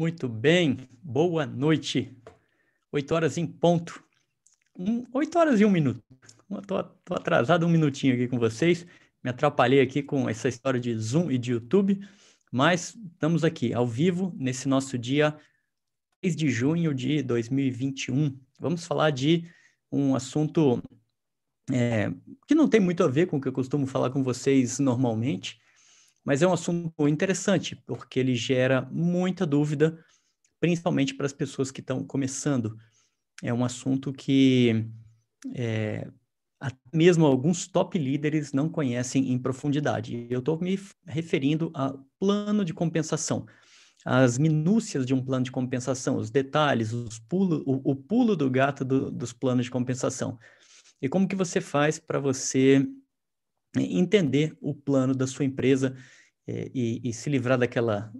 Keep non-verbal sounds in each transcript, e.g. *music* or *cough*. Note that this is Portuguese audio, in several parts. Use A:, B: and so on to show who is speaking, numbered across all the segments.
A: Muito bem, boa noite. Oito horas em ponto. Oito horas e um minuto. Estou atrasado um minutinho aqui com vocês. Me atrapalhei aqui com essa história de Zoom e de YouTube, mas estamos aqui ao vivo nesse nosso dia 3 de junho de 2021. Vamos falar de um assunto é, que não tem muito a ver com o que eu costumo falar com vocês normalmente, mas é um assunto interessante, porque ele gera muita dúvida, principalmente para as pessoas que estão começando. É um assunto que é, mesmo alguns top líderes não conhecem em profundidade. Eu estou me referindo a plano de compensação, as minúcias de um plano de compensação, os detalhes, os pulo, o, o pulo do gato do, dos planos de compensação. E como que você faz para você entender o plano da sua empresa é, e, e, se livrar daquela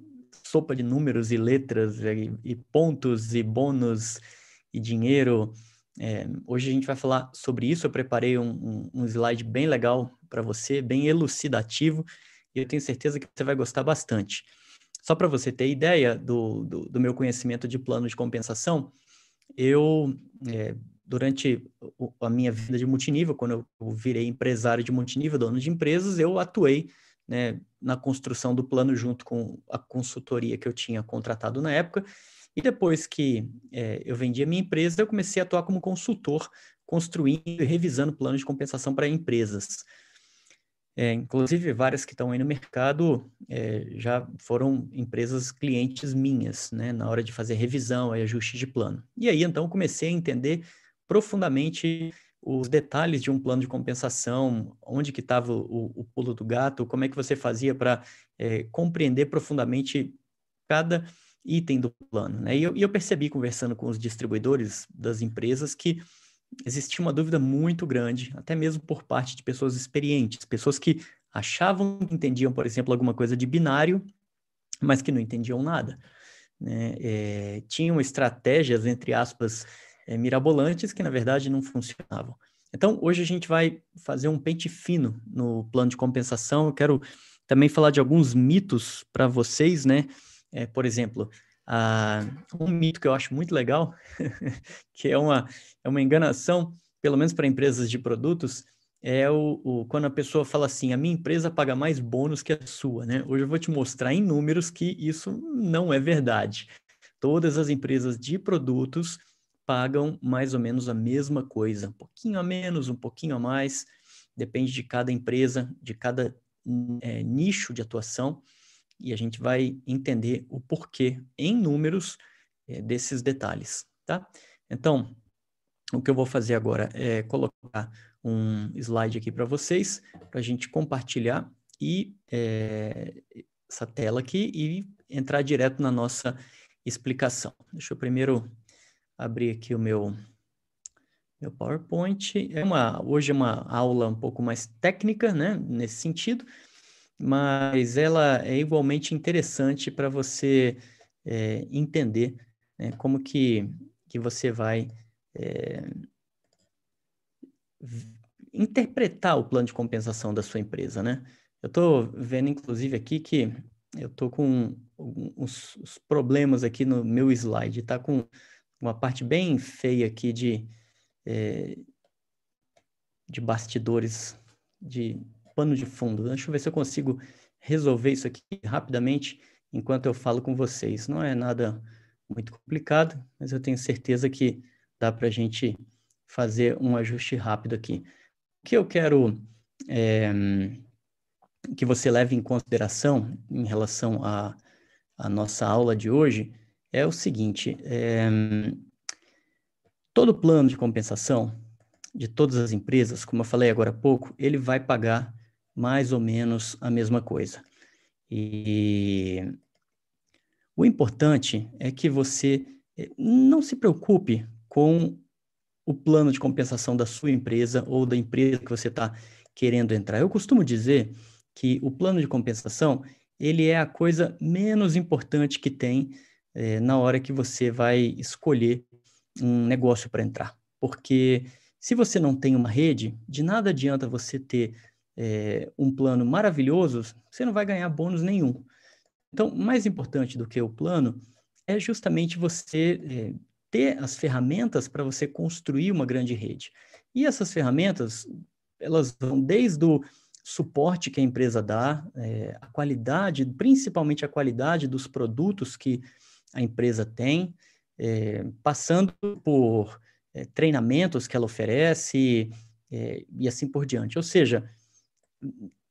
A: sopa de números e letras e, e pontos e bônus e dinheiro. É, hoje a gente vai falar sobre isso. Eu preparei um, um, um slide bem legal para você, bem elucidativo, e eu tenho certeza que você vai gostar bastante. Só para você ter ideia do, do, do, meu conhecimento de plano de compensação, eu é, durante a minha vida de multinível, quando eu virei empresário de multinível, dono de empresas, eu atuei né, na construção do plano junto com a consultoria que eu tinha contratado na época. E depois que é, eu vendi a minha empresa, eu comecei a atuar como consultor, construindo e revisando planos de compensação para empresas. É, inclusive, várias que estão aí no mercado é, já foram empresas clientes minhas, né, na hora de fazer revisão e ajuste de plano. E aí, então, comecei a entender profundamente os detalhes de um plano de compensação, onde que estava o, o, pulo do gato, como é que você fazia para é, compreender profundamente cada item do plano. Né? E, eu, e eu percebi, conversando com os distribuidores das empresas, que existia uma dúvida muito grande, até mesmo por parte de pessoas experientes, pessoas que achavam que entendiam, por exemplo, alguma coisa de binário, mas que não entendiam nada. Né? É, tinham estratégias, entre aspas, é, mirabolantes que na verdade não funcionavam. Então, hoje a gente vai fazer um pente fino no plano de compensação. Eu quero também falar de alguns mitos para vocês, né? É, por exemplo, um mito que eu acho muito legal, *laughs* que é uma, é uma enganação, pelo menos para empresas de produtos, é o, o, quando a pessoa fala assim, a minha empresa paga mais bônus que a sua, né? Hoje eu vou te mostrar em números que isso não é verdade. Todas as empresas de produtos pagam mais ou menos a mesma coisa, um pouquinho a menos, um pouquinho a mais, depende de cada empresa, de cada é, nicho de atuação, e a gente vai entender o porquê em números é, desses detalhes, tá? Então, o que eu vou fazer agora é colocar um slide aqui para vocês, para a gente compartilhar e é, essa tela aqui e entrar direto na nossa explicação. Deixa eu primeiro abrir aqui o meu, meu PowerPoint. É uma, hoje é uma aula um pouco mais técnica, né, nesse sentido, mas ela é igualmente interessante para você é, entender né, como que, que você vai é, interpretar o plano de compensação da sua empresa, né? Eu estou vendo, inclusive, aqui que eu estou com uns, problemas aqui no meu slide, está com uma parte bem feia aqui de, é, de bastidores, de pano de fundo. Deixa eu ver se eu consigo resolver isso aqui rapidamente enquanto eu falo com vocês. Não é nada muito complicado, mas eu tenho certeza que dá para a gente fazer um ajuste rápido aqui. O que eu quero é, que você leve em consideração em relação à nossa aula de hoje é o seguinte: é, todo plano de compensação de todas as empresas, como eu falei agora há pouco, ele vai pagar mais ou menos a mesma coisa. E o importante é que você eh, não se preocupe com o plano de compensação da sua empresa ou da empresa que você está querendo entrar. Eu costumo dizer que o plano de compensação ele é a coisa menos importante que tem é, na hora que você vai escolher um negócio para entrar. Porque se você não tem uma rede, de nada adianta você ter é, um plano maravilhoso, você não vai ganhar bônus nenhum. Então, mais importante do que o plano é justamente você é, ter as ferramentas para você construir uma grande rede. E essas ferramentas, elas vão desde o suporte que a empresa dá, é, a qualidade, principalmente a qualidade dos produtos que a empresa tem, é, passando por é, treinamentos que ela oferece é, e assim por diante. Ou seja,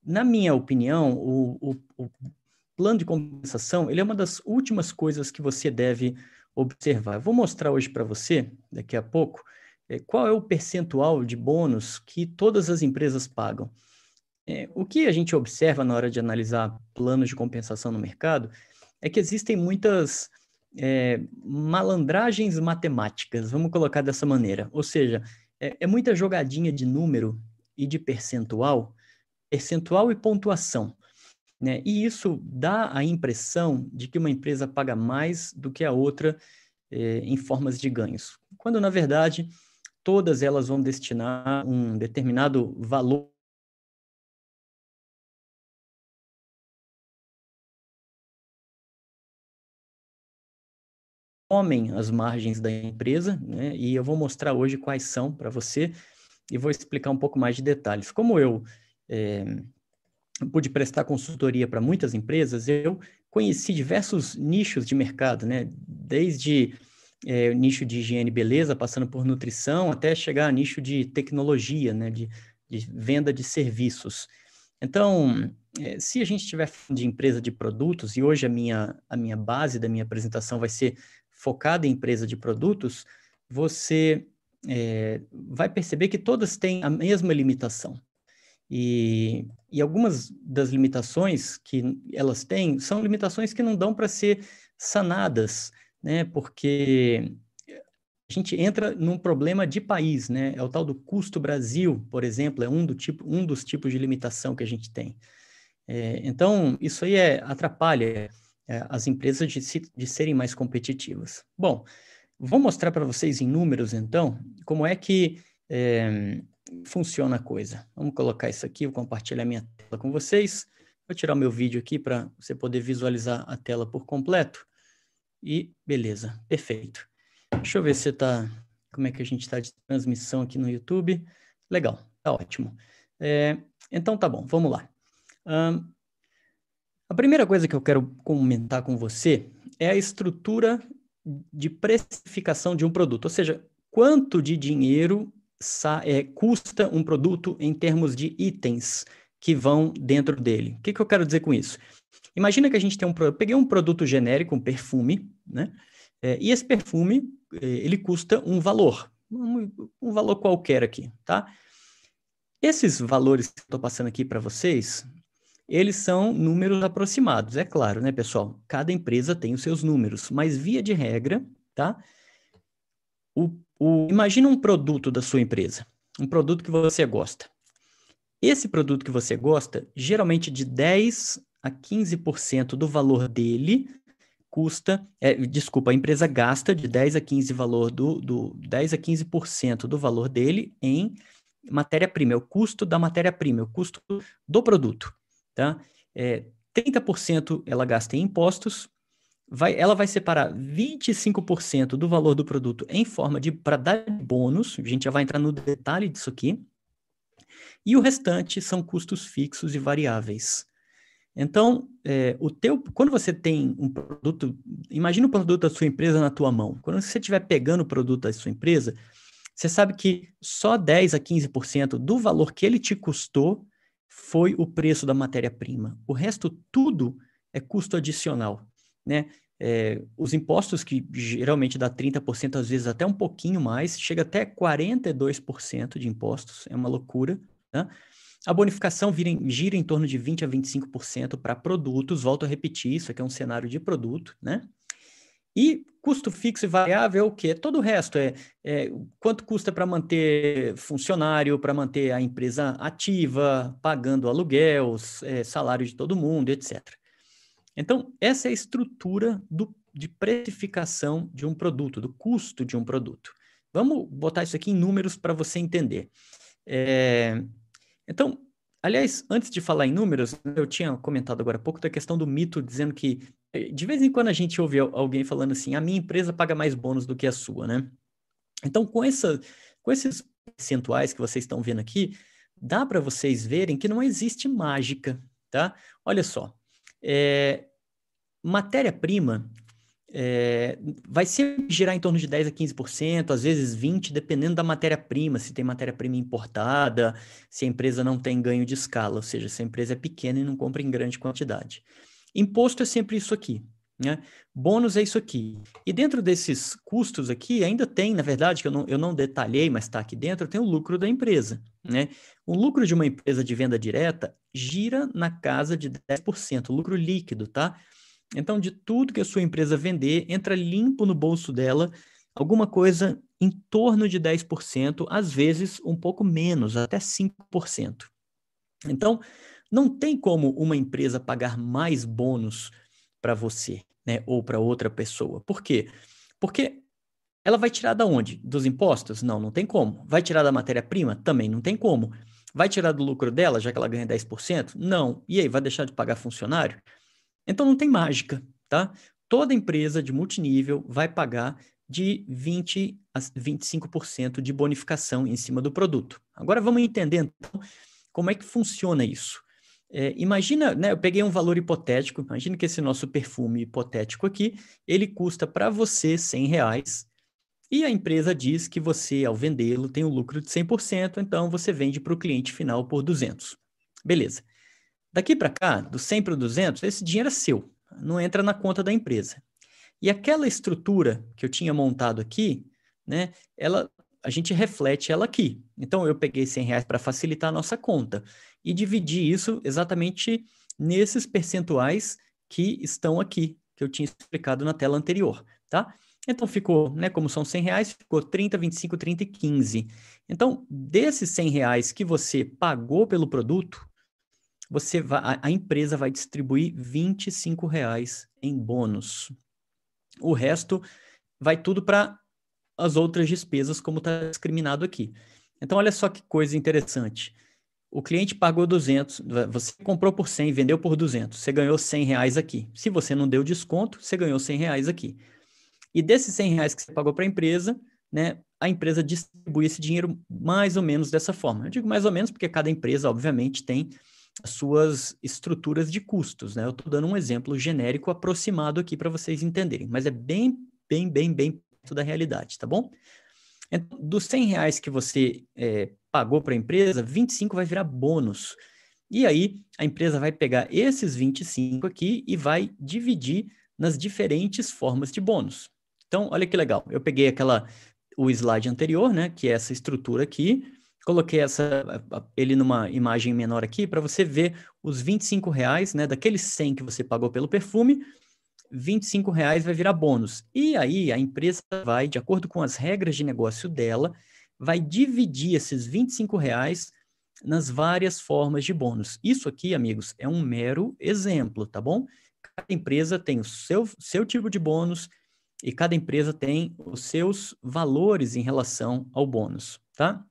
A: na minha opinião, o, o, o, plano de compensação ele é uma das últimas coisas que você deve observar. Eu vou mostrar hoje para você, daqui a pouco, é, qual é o percentual de bônus que todas as empresas pagam. É, o que a gente observa na hora de analisar planos de compensação no mercado é que existem muitas é, malandragens matemáticas, vamos colocar dessa maneira. Ou seja, é, é muita jogadinha de número e de percentual, percentual e pontuação. Né? E isso dá a impressão de que uma empresa paga mais do que a outra é, em formas de ganhos, quando na verdade todas elas vão destinar um determinado valor comem as margens da empresa, né? E eu vou mostrar hoje quais são para você e vou explicar um pouco mais de detalhes. Como eu é, pude prestar consultoria para muitas empresas, eu conheci diversos nichos de mercado, né? Desde é, nicho de higiene e beleza, passando por nutrição, até chegar a nicho de tecnologia, né? De, de venda de serviços. Então, é, se a gente estiver de empresa de produtos, e hoje a minha, a minha base da minha apresentação vai ser focada em empresa de produtos, você é, vai perceber que todas têm a mesma limitação. E, e algumas das limitações que elas têm são limitações que não dão para ser sanadas, né? Porque a gente entra num problema de país, né? É o tal do custo Brasil, por exemplo, é um, do tipo, um dos tipos de limitação que a gente tem. É, então, isso aí é, atrapalha é, as empresas de, se, de serem mais competitivas. Bom, vou mostrar para vocês em números, então, como é que é, funciona a coisa. Vamos colocar isso aqui, vou compartilhar minha tela com vocês. Vou tirar meu vídeo aqui para você poder visualizar a tela por completo. E beleza, perfeito. Deixa eu ver se está. Como é que a gente está de transmissão aqui no YouTube? Legal, tá ótimo. É, então tá bom, vamos lá. Um, a primeira coisa que eu quero comentar com você é a estrutura de precificação de um produto, ou seja, quanto de dinheiro é, custa um produto em termos de itens que vão dentro dele. O que, que eu quero dizer com isso? Imagina que a gente tem um eu peguei um produto genérico, um perfume, né? É, e esse perfume é, ele custa um valor, um, um valor qualquer aqui, tá? Esses valores que eu estou passando aqui para vocês eles são números aproximados, é claro, né, pessoal? Cada empresa tem os seus números, mas via de regra, tá? O, o, imagina um produto da sua empresa, um produto que você gosta. Esse produto que você gosta, geralmente de 10 a 15% do valor dele custa, é, desculpa, a empresa gasta de 10 a 15 valor do, do 10 a 15% do valor dele em matéria-prima, é o custo da matéria-prima, é o custo do produto tá? É, 30% ela gasta em impostos, vai, ela vai separar 25% do valor do produto em forma de para dar bônus, a gente já vai entrar no detalhe disso aqui, e o restante são custos fixos e variáveis. Então, é, o teu, quando você tem um produto, imagina o produto da sua empresa na tua mão. Quando você estiver pegando o produto da sua empresa, você sabe que só 10 a 15% do valor que ele te custou foi o preço da matéria-prima. O resto tudo é custo adicional, né? É, os impostos, que geralmente dá 30%, às vezes até um pouquinho mais, chega até 42% de impostos, é uma loucura. Né? A bonificação vira, gira em torno de 20% a 25% para produtos, volto a repetir, isso aqui é um cenário de produto, né? E custo fixo e variável é o quê? Todo o resto é, é quanto custa para manter funcionário, para manter a empresa ativa, pagando aluguel, é, salário de todo mundo, etc. Então, essa é a estrutura do, de precificação de um produto, do custo de um produto. Vamos botar isso aqui em números para você entender. É, então, aliás, antes de falar em números, eu tinha comentado agora há pouco da questão do mito dizendo que de vez em quando a gente ouve alguém falando assim, a minha empresa paga mais bônus do que a sua, né? Então, com, essa, com esses percentuais que vocês estão vendo aqui, dá para vocês verem que não existe mágica, tá? Olha só, é, matéria-prima é, vai sempre girar em torno de 10 a 15%, às vezes 20%, dependendo da matéria-prima, se tem matéria-prima importada, se a empresa não tem ganho de escala, ou seja, se a empresa é pequena e não compra em grande quantidade. Imposto é sempre isso aqui, né? Bônus é isso aqui. E dentro desses custos aqui, ainda tem, na verdade, que eu não, eu não detalhei, mas está aqui dentro, tem o lucro da empresa. Né? O lucro de uma empresa de venda direta gira na casa de 10%, lucro líquido, tá? Então, de tudo que a sua empresa vender, entra limpo no bolso dela alguma coisa em torno de 10%, às vezes um pouco menos, até 5%. Então, não tem como uma empresa pagar mais bônus para você, né, ou para outra pessoa. Por quê? Porque ela vai tirar da onde? Dos impostos? Não, não tem como. Vai tirar da matéria-prima? Também não tem como. Vai tirar do lucro dela, já que ela ganha 10%? Não. E aí, vai deixar de pagar funcionário? Então não tem mágica, tá? Toda empresa de multinível vai pagar de 20 a 25% de bonificação em cima do produto. Agora vamos entender então como é que funciona isso. É, imagina, né, eu peguei um valor hipotético, imagina que esse nosso perfume hipotético aqui, ele custa para você 100 reais, e a empresa diz que você, ao vendê-lo, tem um lucro de 100%, então você vende para o cliente final por 200. Beleza. Daqui para cá, do 100 para o 200, esse dinheiro é seu, não entra na conta da empresa. E aquela estrutura que eu tinha montado aqui, né, ela, a gente reflete ela aqui. Então, eu peguei 100 reais para facilitar a nossa conta e dividi isso exatamente nesses percentuais que estão aqui, que eu tinha explicado na tela anterior, tá? Então, ficou, né, como são 100 reais, ficou 30, 25, 30 e 15. Então, desses 100 reais que você pagou pelo produto, você vai, a, empresa vai distribuir 25 reais em bônus. O resto vai tudo para as outras despesas, como está discriminado aqui. Então, olha só que coisa interessante. O cliente pagou 200, você comprou por 100, vendeu por 200, você ganhou 100 reais aqui. Se você não deu desconto, você ganhou 100 reais aqui. E desses 100 reais que você pagou para a empresa, né, a empresa distribui esse dinheiro mais ou menos dessa forma. Eu digo mais ou menos porque cada empresa, obviamente, tem as suas estruturas de custos, né? Eu estou dando um exemplo genérico aproximado aqui para vocês entenderem, mas é bem, bem, bem, bem da realidade, tá bom? Então, dos 100 reais que você é, pagou para a empresa, 25 vai virar bônus. E aí, a empresa vai pegar esses 25 aqui e vai dividir nas diferentes formas de bônus. Então, olha que legal. Eu peguei aquela o slide anterior, né, que é essa estrutura aqui, Coloquei essa, ele numa imagem menor aqui para você ver os 25 reais, né? Daqueles 100 que você pagou pelo perfume, 25 reais vai virar bônus. E aí a empresa vai, de acordo com as regras de negócio dela, vai dividir esses 25 reais nas várias formas de bônus. Isso aqui, amigos, é um mero exemplo, tá bom? Cada empresa tem o seu, seu tipo de bônus e cada empresa tem os seus valores em relação ao bônus, tá?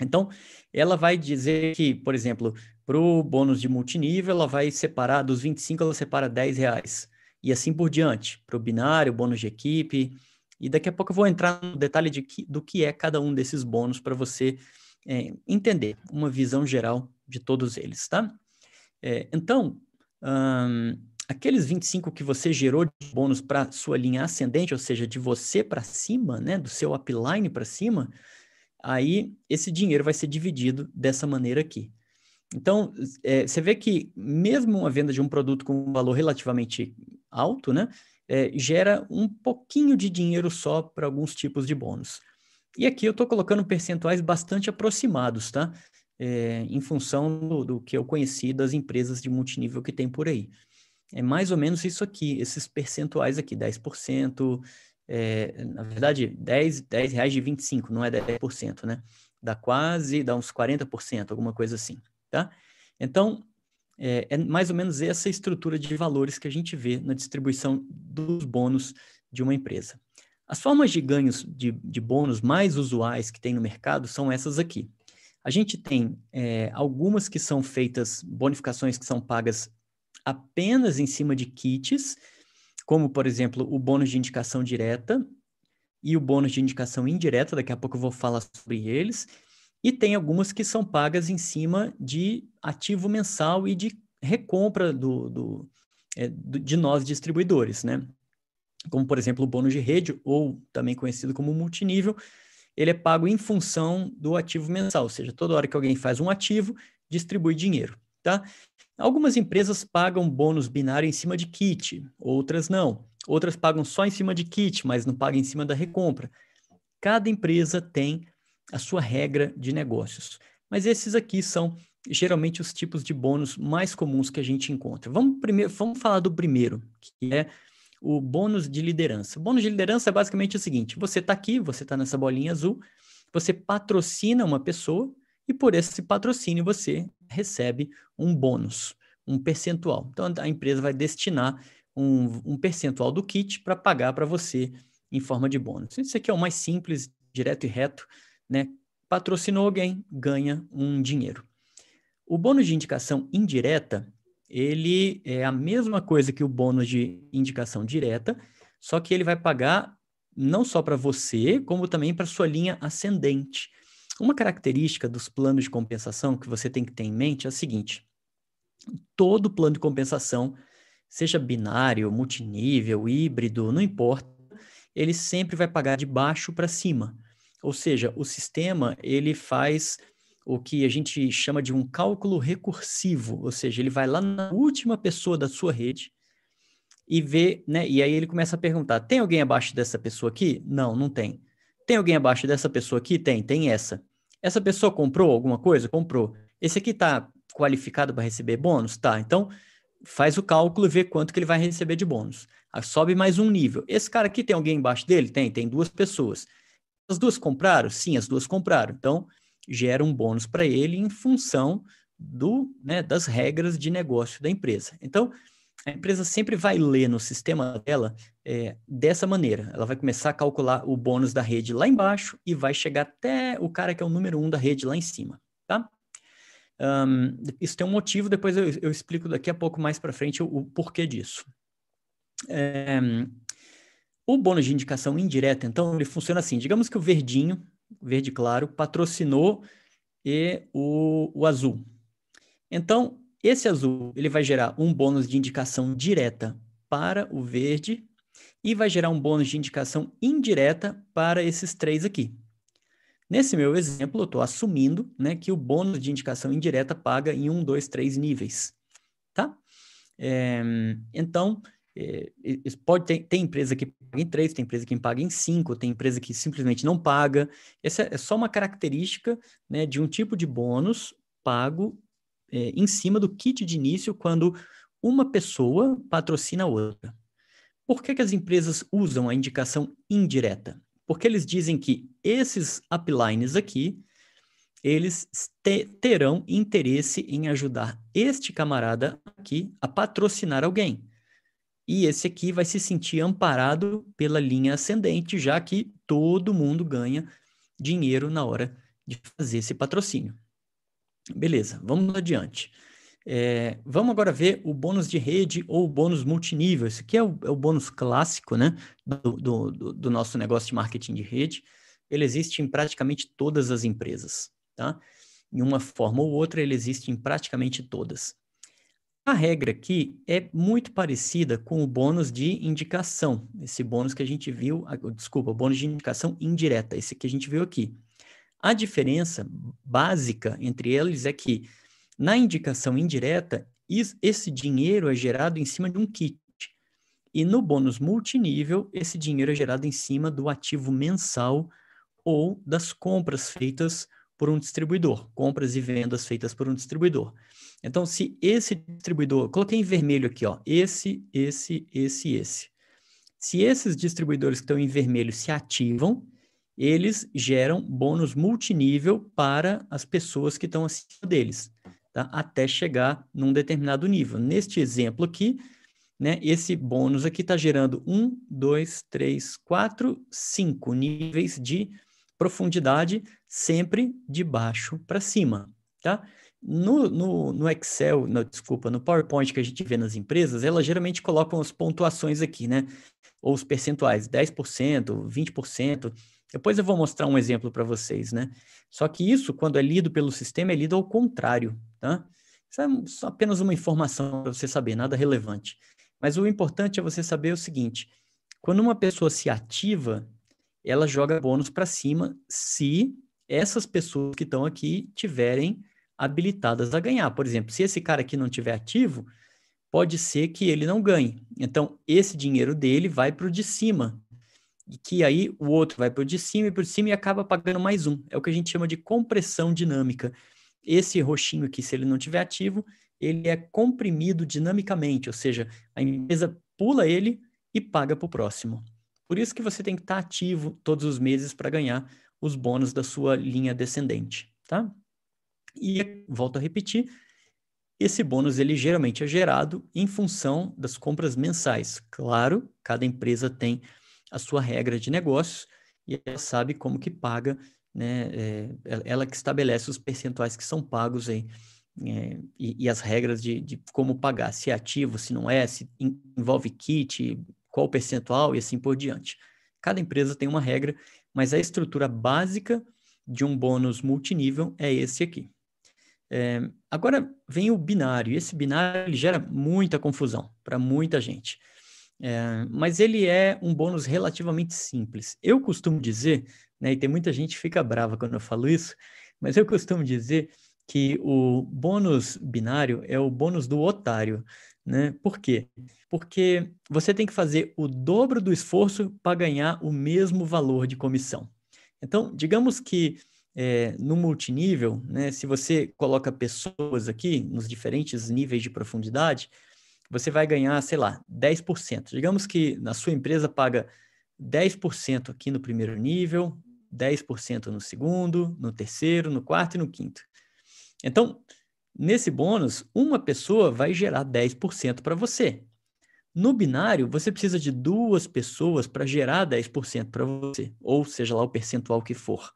A: Então, ela vai dizer que, por exemplo, para o bônus de multinível, ela vai separar, dos 25, ela separa 10 reais. E assim por diante, para o binário, bônus de equipe. E daqui a pouco eu vou entrar no detalhe de que, do que é cada um desses bônus para você é, entender uma visão geral de todos eles, tá? É, então, hum, aqueles 25 que você gerou de bônus para sua linha ascendente, ou seja, de você para cima, né, do seu upline para cima, aí esse dinheiro vai ser dividido dessa maneira aqui. Então, é, você vê que mesmo a venda de um produto com um valor relativamente alto, né, é, gera um pouquinho de dinheiro só para alguns tipos de bônus. E aqui eu estou colocando percentuais bastante aproximados, tá? É, em função do, do, que eu conheci das empresas de multinível que tem por aí. É mais ou menos isso aqui, esses percentuais aqui, 10%, é, na verdade, 10, 10 reais de 25, não é 10%, né? Dá quase, dá uns 40%, alguma coisa assim, tá? Então, é, é, mais ou menos essa estrutura de valores que a gente vê na distribuição dos bônus de uma empresa. As formas de ganhos de, de bônus mais usuais que tem no mercado são essas aqui. A gente tem é, algumas que são feitas, bonificações que são pagas apenas em cima de kits, como, por exemplo, o bônus de indicação direta e o bônus de indicação indireta, daqui a pouco eu vou falar sobre eles, e tem algumas que são pagas em cima de ativo mensal e de recompra do, do, é, do de nós distribuidores, né? Como, por exemplo, o bônus de rede, ou também conhecido como multinível, ele é pago em função do ativo mensal, ou seja, toda hora que alguém faz um ativo, distribui dinheiro, tá? Algumas empresas pagam bônus binário em cima de kit, outras não. Outras pagam só em cima de kit, mas não pagam em cima da recompra. Cada empresa tem a sua regra de negócios. Mas esses aqui são geralmente os tipos de bônus mais comuns que a gente encontra. Vamos primeiro, vamos falar do primeiro, que é o bônus de liderança. O bônus de liderança é basicamente o seguinte: você está aqui, você está nessa bolinha azul, você patrocina uma pessoa e por esse patrocínio você recebe um bônus, um percentual. Então a empresa vai destinar um, um percentual do kit para pagar para você em forma de bônus. Isso aqui é o mais simples, direto e reto, né? Patrocinou alguém, ganha um dinheiro. O bônus de indicação indireta, ele é a mesma coisa que o bônus de indicação direta, só que ele vai pagar não só para você, como também para sua linha ascendente. Uma característica dos planos de compensação que você tem que ter em mente é a seguinte: todo plano de compensação, seja binário, multinível, híbrido, não importa, ele sempre vai pagar de baixo para cima. Ou seja, o sistema ele faz o que a gente chama de um cálculo recursivo, ou seja, ele vai lá na última pessoa da sua rede e vê, né? E aí ele começa a perguntar: tem alguém abaixo dessa pessoa aqui? Não, não tem. Tem alguém abaixo dessa pessoa aqui? Tem, tem essa. Essa pessoa comprou alguma coisa? Comprou. Esse aqui está qualificado para receber bônus? Tá. Então, faz o cálculo e vê quanto que ele vai receber de bônus. Sobe mais um nível. Esse cara aqui tem alguém embaixo dele? Tem, tem duas pessoas. As duas compraram? Sim, as duas compraram. Então, gera um bônus para ele em função do, né, das regras de negócio da empresa. Então, a empresa sempre vai ler no sistema dela é, dessa maneira. Ela vai começar a calcular o bônus da rede lá embaixo e vai chegar até o cara que é o número um da rede lá em cima, tá? Um, isso tem um motivo, depois eu, eu explico daqui a pouco mais para frente o, o, porquê disso. É, o bônus de indicação indireta, então, ele funciona assim: digamos que o verdinho, verde claro, patrocinou e o, o azul. Então, esse azul ele vai gerar um bônus de indicação direta para o verde e vai gerar um bônus de indicação indireta para esses três aqui. Nesse meu exemplo, eu estou assumindo né, que o bônus de indicação indireta paga em um, dois, três níveis. Tá? É, então, é, pode ter, tem empresa que paga em três, tem empresa que paga em cinco, tem empresa que simplesmente não paga. Essa é só uma característica né, de um tipo de bônus pago é, em cima do kit de início quando uma pessoa patrocina a outra. Por que, que as empresas usam a indicação indireta? Porque eles dizem que esses uplines aqui, eles te, terão interesse em ajudar este camarada aqui a patrocinar alguém. E esse aqui vai se sentir amparado pela linha ascendente, já que todo mundo ganha dinheiro na hora de fazer esse patrocínio. Beleza, vamos adiante. É, vamos agora ver o bônus de rede ou o bônus multinível. Esse aqui é o, é o bônus clássico né, do, do, do, nosso negócio de marketing de rede. Ele existe em praticamente todas as empresas. Tá? Em uma forma ou outra, ele existe em praticamente todas. A regra aqui é muito parecida com o bônus de indicação. Esse bônus que a gente viu, desculpa, o bônus de indicação indireta, esse que a gente viu aqui. A diferença básica entre eles é que, na indicação indireta, esse dinheiro é gerado em cima de um kit. E no bônus multinível, esse dinheiro é gerado em cima do ativo mensal ou das compras feitas por um distribuidor, compras e vendas feitas por um distribuidor. Então, se esse distribuidor, coloquei em vermelho aqui, ó, esse, esse, esse, esse. Se esses distribuidores que estão em vermelho se ativam, eles geram bônus multinível para as pessoas que estão acima deles, tá? até chegar num determinado nível. Neste exemplo aqui, né, esse bônus aqui está gerando um, dois, três, quatro, cinco níveis de profundidade, sempre de baixo para cima. Tá? No, no, no Excel, no, desculpa, no PowerPoint que a gente vê nas empresas, elas geralmente colocam as pontuações aqui, né? Ou os percentuais, 10%, 20%. Depois eu vou mostrar um exemplo para vocês, né? Só que isso, quando é lido pelo sistema, é lido ao contrário, tá? Isso é apenas uma informação para você saber, nada relevante. Mas o importante é você saber o seguinte: quando uma pessoa se ativa, ela joga bônus para cima se essas pessoas que estão aqui tiverem habilitadas a ganhar. Por exemplo, se esse cara aqui não tiver ativo, pode ser que ele não ganhe. Então, esse dinheiro dele vai para o de cima. E que aí o outro vai para o de cima e para o de cima e acaba pagando mais um. É o que a gente chama de compressão dinâmica. Esse roxinho aqui, se ele não tiver ativo, ele é comprimido dinamicamente, ou seja, a empresa pula ele e paga para o próximo. Por isso que você tem que estar ativo todos os meses para ganhar os bônus da sua linha descendente, tá? E volto a repetir, esse bônus ele geralmente é gerado em função das compras mensais. Claro, cada empresa tem a sua regra de negócios e ela sabe como que paga, né? É, ela que estabelece os percentuais que são pagos aí é, e, e, as regras de, de, como pagar, se é ativo, se não é, se envolve kit, qual percentual e assim por diante. Cada empresa tem uma regra, mas a estrutura básica de um bônus multinível é esse aqui. É, agora vem o binário, esse binário gera muita confusão para muita gente. É, mas ele é um bônus relativamente simples. Eu costumo dizer, né, e tem muita gente que fica brava quando eu falo isso, mas eu costumo dizer que o bônus binário é o bônus do otário. Né? Por quê? Porque você tem que fazer o dobro do esforço para ganhar o mesmo valor de comissão. Então, digamos que é, no multinível, né, se você coloca pessoas aqui nos diferentes níveis de profundidade, você vai ganhar, sei lá, 10%. Digamos que na sua empresa paga 10% aqui no primeiro nível, 10% no segundo, no terceiro, no quarto e no quinto. Então, nesse bônus, uma pessoa vai gerar 10% para você. No binário, você precisa de duas pessoas para gerar 10% para você, ou seja lá o percentual que for.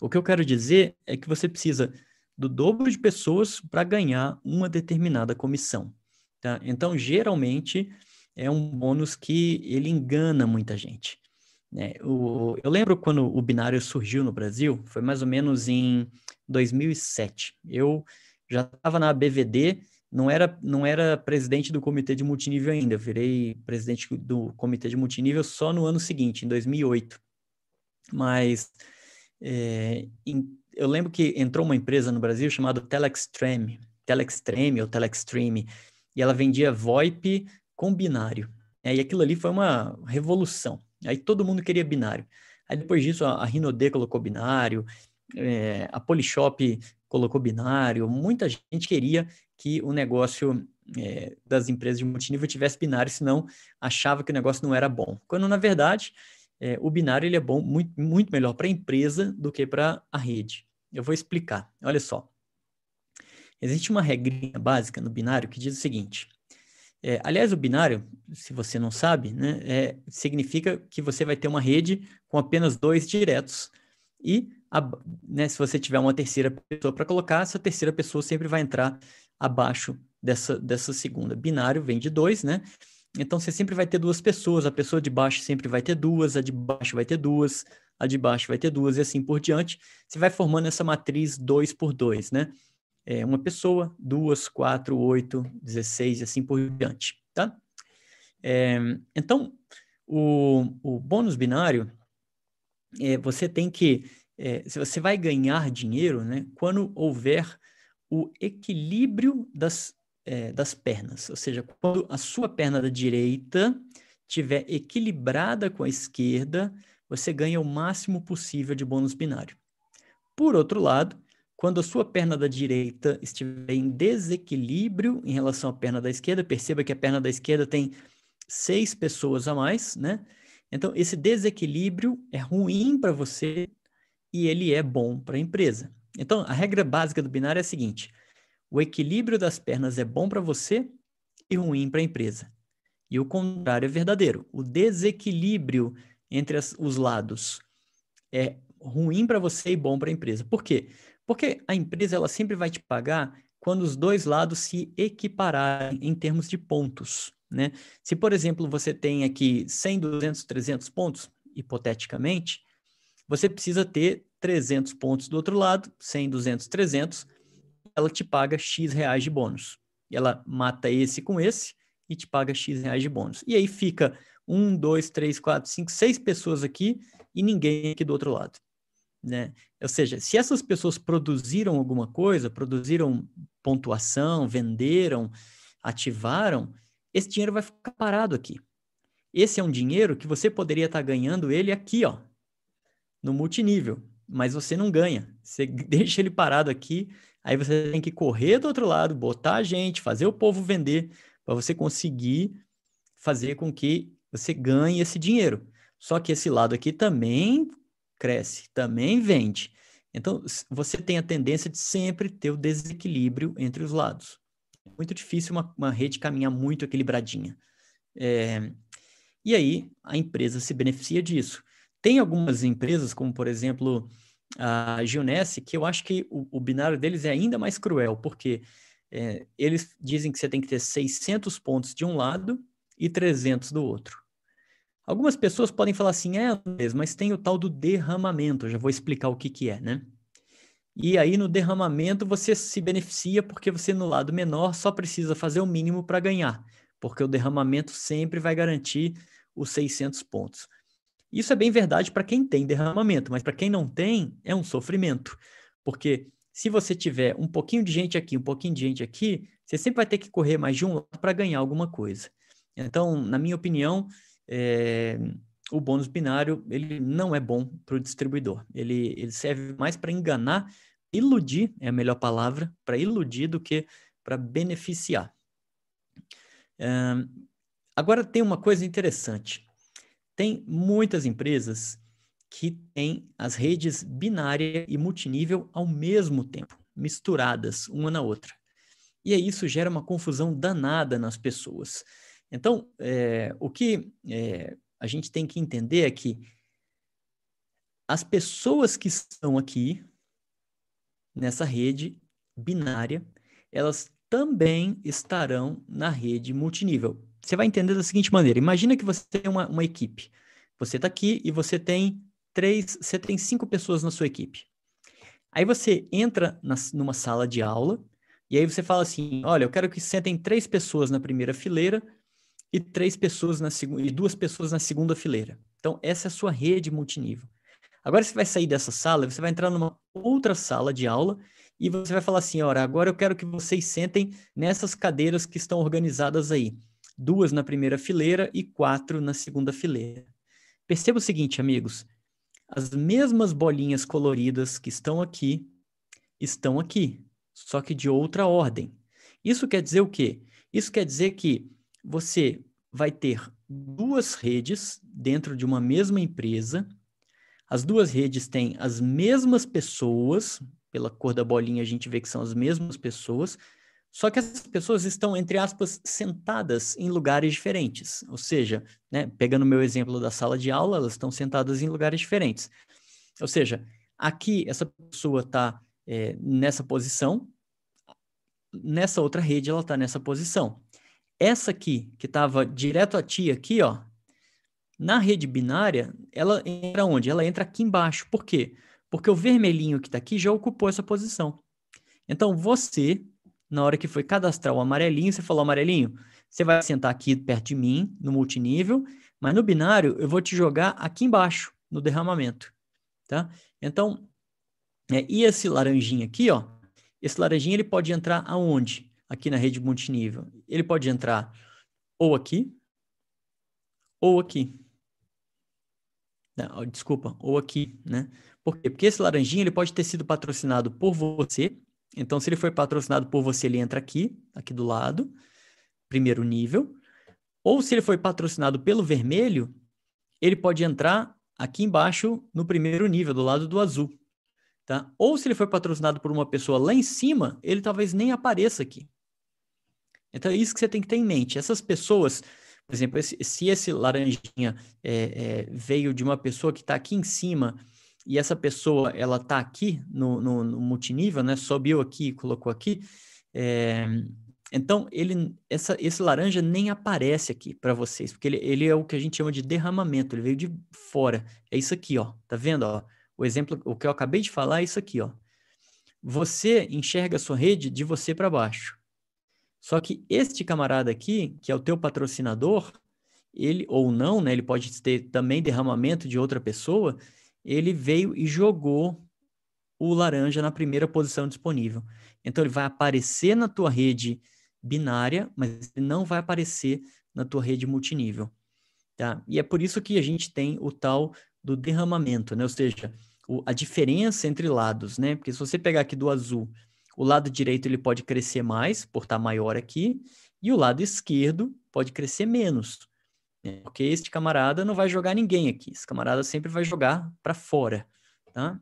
A: O que eu quero dizer é que você precisa do dobro de pessoas para ganhar uma determinada comissão. Tá? Então, geralmente, é um bônus que ele engana muita gente. Né? O, eu lembro quando o binário surgiu no Brasil, foi mais ou menos em 2007. Eu já estava na BVD, não era, não era presidente do comitê de multinível ainda, eu virei presidente do comitê de multinível só no ano seguinte, em 2008. Mas é, em, eu lembro que entrou uma empresa no Brasil chamada Telextreme, Telextreme ou Telextreme, e ela vendia VoIP com binário. É, e aquilo ali foi uma revolução. Aí todo mundo queria binário. Aí depois disso a, a Rinode colocou binário, é, a Polishop colocou binário, muita gente queria que o negócio é, das empresas de multinível tivesse binário, senão achava que o negócio não era bom. Quando, na verdade, é, o binário ele é bom, muito, muito melhor para a empresa do que para a rede. Eu vou explicar. Olha só. Existe uma regrinha básica no binário que diz o seguinte. É, aliás, o binário, se você não sabe, né, é, significa que você vai ter uma rede com apenas dois diretos e a, né, se você tiver uma terceira pessoa para colocar, essa terceira pessoa sempre vai entrar abaixo dessa, dessa segunda. Binário vem de dois, né? Então você sempre vai ter duas pessoas, a pessoa de baixo sempre vai ter duas, a de baixo vai ter duas, a de baixo vai ter duas e assim por diante. Você vai formando essa matriz dois por dois, né? É uma pessoa, duas, quatro, oito, dezesseis e assim por diante, tá? É, então, o, o bônus binário, é, você tem que, é, você vai ganhar dinheiro, né? Quando houver o equilíbrio das é, das pernas, ou seja, quando a sua perna da direita estiver equilibrada com a esquerda, você ganha o máximo possível de bônus binário. Por outro lado, quando a sua perna da direita estiver em desequilíbrio em relação à perna da esquerda, perceba que a perna da esquerda tem seis pessoas a mais, né? Então, esse desequilíbrio é ruim para você e ele é bom para a empresa. Então, a regra básica do binário é a seguinte: o equilíbrio das pernas é bom para você e ruim para a empresa. E o contrário é verdadeiro. O desequilíbrio entre as, os lados é ruim para você e bom para a empresa. Por quê? Porque a empresa ela sempre vai te pagar quando os dois lados se equipararem em termos de pontos, né? Se, por exemplo, você tem aqui 100, 200, 300 pontos, hipoteticamente, você precisa ter 300 pontos do outro lado, 100, 200, 300, ela te paga X reais de bônus. Ela mata esse com esse e te paga X reais de bônus. E aí fica um, dois, três, quatro, cinco, seis pessoas aqui e ninguém aqui do outro lado. Né? Ou seja, se essas pessoas produziram alguma coisa, produziram pontuação, venderam, ativaram, esse dinheiro vai ficar parado aqui. Esse é um dinheiro que você poderia estar ganhando ele aqui, ó, no multinível, mas você não ganha. Você *laughs* deixa ele parado aqui, aí você tem que correr do outro lado, botar a gente, fazer o povo vender, para você conseguir fazer com que você ganhe esse dinheiro. Só que esse lado aqui também cresce, também vende. Então, você tem a tendência de sempre ter o desequilíbrio entre os lados. É muito difícil uma, uma rede caminhar muito equilibradinha. É, e aí, a empresa se beneficia disso. Tem algumas empresas, como por exemplo a Gionesse, que eu acho que o, o binário deles é ainda mais cruel, porque é, eles dizem que você tem que ter 600 pontos de um lado e 300 do outro. Algumas pessoas podem falar assim, é, mas tem o tal do derramamento, eu já vou explicar o que, que é, né? E aí no derramamento você se beneficia porque você no lado menor só precisa fazer o mínimo para ganhar, porque o derramamento sempre vai garantir os 600 pontos. Isso é bem verdade para quem tem derramamento, mas para quem não tem, é um sofrimento, porque se você tiver um pouquinho de gente aqui, um pouquinho de gente aqui, você sempre vai ter que correr mais de um lado para ganhar alguma coisa. Então, na minha opinião, é, o bônus binário ele não é bom para o distribuidor. Ele, ele serve mais para enganar, iludir é a melhor palavra, para iludir do que para beneficiar. É, agora tem uma coisa interessante. Tem muitas empresas que têm as redes binária e multinível ao mesmo tempo, misturadas uma na outra. E aí isso gera uma confusão danada nas pessoas. Então, é, o que é, a gente tem que entender é que as pessoas que estão aqui nessa rede binária, elas também estarão na rede multinível. Você vai entender da seguinte maneira: imagina que você tem uma, uma equipe. Você está aqui e você tem três, você tem cinco pessoas na sua equipe. Aí você entra na, numa sala de aula e aí você fala assim: olha, eu quero que sentem três pessoas na primeira fileira e três pessoas na segunda e duas pessoas na segunda fileira. Então, essa é a sua rede multinível. Agora você vai sair dessa sala, você vai entrar numa outra sala de aula e você vai falar assim: "Ora, agora eu quero que vocês sentem nessas cadeiras que estão organizadas aí, duas na primeira fileira e quatro na segunda fileira". Perceba o seguinte, amigos, as mesmas bolinhas coloridas que estão aqui estão aqui, só que de outra ordem. Isso quer dizer o quê? Isso quer dizer que você vai ter duas redes dentro de uma mesma empresa. As duas redes têm as mesmas pessoas, pela cor da bolinha a gente vê que são as mesmas pessoas, só que essas pessoas estão, entre aspas, sentadas em lugares diferentes. Ou seja, né, pegando o meu exemplo da sala de aula, elas estão sentadas em lugares diferentes. Ou seja, aqui essa pessoa está é, nessa posição, nessa outra rede ela está nessa posição. Essa aqui, que estava direto a ti aqui, ó, na rede binária, ela entra onde? Ela entra aqui embaixo. Por quê? Porque o vermelhinho que está aqui já ocupou essa posição. Então, você, na hora que foi cadastrar o amarelinho, você falou, amarelinho, você vai sentar aqui perto de mim, no multinível, mas no binário eu vou te jogar aqui embaixo, no derramamento, tá? Então, é, e esse laranjinho aqui, ó, esse laranjinho ele pode entrar aonde? aqui na rede multinível, ele pode entrar ou aqui, ou aqui. Não, desculpa, ou aqui, né? Por quê? Porque esse laranjinha ele pode ter sido patrocinado por você. Então, se ele foi patrocinado por você, ele entra aqui, aqui do lado, primeiro nível. Ou se ele foi patrocinado pelo vermelho, ele pode entrar aqui embaixo no primeiro nível, do lado do azul. Tá? Ou se ele foi patrocinado por uma pessoa lá em cima, ele talvez nem apareça aqui. Então, é isso que você tem que ter em mente. Essas pessoas, por exemplo, esse, se esse laranjinha é, é, veio de uma pessoa que está aqui em cima e essa pessoa ela está aqui no, no, no, multinível, né? Subiu aqui, colocou aqui. É, então ele, essa, esse laranja nem aparece aqui para vocês, porque ele, ele é o que a gente chama de derramamento. Ele veio de fora. É isso aqui, ó. Tá vendo? Ó? O exemplo, o que eu acabei de falar é isso aqui, ó. Você enxerga a sua rede de você para baixo. Só que este camarada aqui, que é o teu patrocinador, ele ou não, né? Ele pode ter também derramamento de outra pessoa ele veio e jogou o laranja na primeira posição disponível. Então ele vai aparecer na tua rede binária, mas não vai aparecer na tua rede multinível. Tá? E é por isso que a gente tem o tal do derramamento, né? Ou seja, o, a diferença entre lados, né? Porque se você pegar aqui do azul, o lado direito ele pode crescer mais por estar maior aqui, e o lado esquerdo pode crescer menos. Porque este camarada não vai jogar ninguém aqui. Esse camarada sempre vai jogar para fora, tá?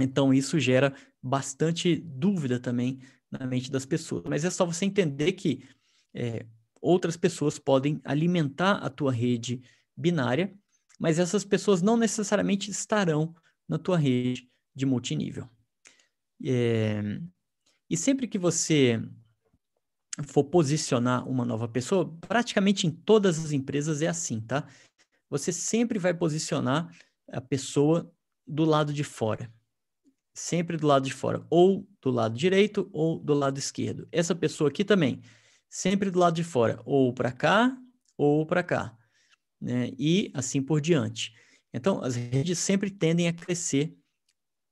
A: Então isso gera bastante dúvida também na mente das pessoas. Mas é só você entender que é, outras pessoas podem alimentar a tua rede binária, mas essas pessoas não necessariamente estarão na tua rede de multinível. É, e sempre que você for posicionar uma nova pessoa, praticamente em todas as empresas é assim, tá? Você sempre vai posicionar a pessoa do lado de fora. Sempre do lado de fora, ou do lado direito ou do lado esquerdo. Essa pessoa aqui também, sempre do lado de fora, ou para cá ou para cá, né? E assim por diante. Então, as redes sempre tendem a crescer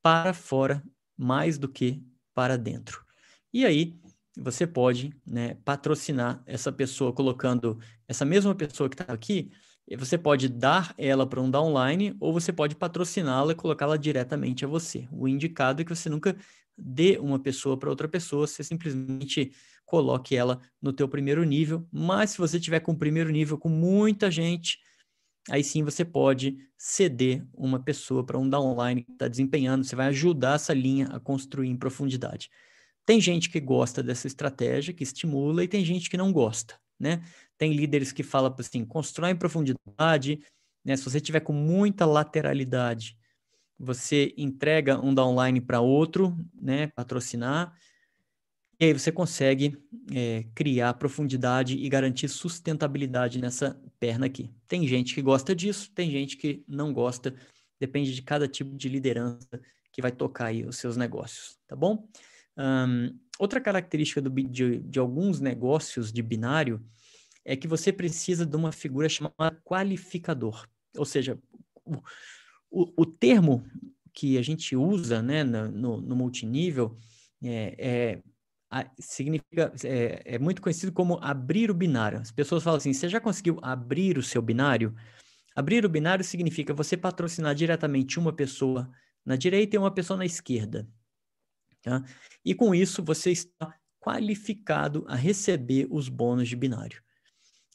A: para fora mais do que para dentro. E aí, você pode né, patrocinar essa pessoa colocando essa mesma pessoa que está aqui, você pode dar ela para um downline ou você pode patrociná-la e colocá-la diretamente a você. O indicado é que você nunca dê uma pessoa para outra pessoa, você simplesmente coloque ela no teu primeiro nível, mas se você tiver com o primeiro nível com muita gente, aí sim você pode ceder uma pessoa para um downline que está desempenhando, você vai ajudar essa linha a construir em profundidade. Tem gente que gosta dessa estratégia, que estimula, e tem gente que não gosta, né? Tem líderes que falam assim, constrói em profundidade, né? Se você tiver com muita lateralidade, você entrega um downline para outro, né? Patrocinar, e aí você consegue é, criar profundidade e garantir sustentabilidade nessa perna aqui. Tem gente que gosta disso, tem gente que não gosta, depende de cada tipo de liderança que vai tocar aí os seus negócios, tá bom? Um, outra característica do, de, de alguns negócios de binário é que você precisa de uma figura chamada qualificador. Ou seja, o, o, o termo que a gente usa né, no, no multinível é, é, significa, é, é, muito conhecido como abrir o binário. As pessoas falam assim: você já conseguiu abrir o seu binário? Abrir o binário significa você patrocinar diretamente uma pessoa na direita e uma pessoa na esquerda. Tá? E com isso, você está qualificado a receber os bônus de binário.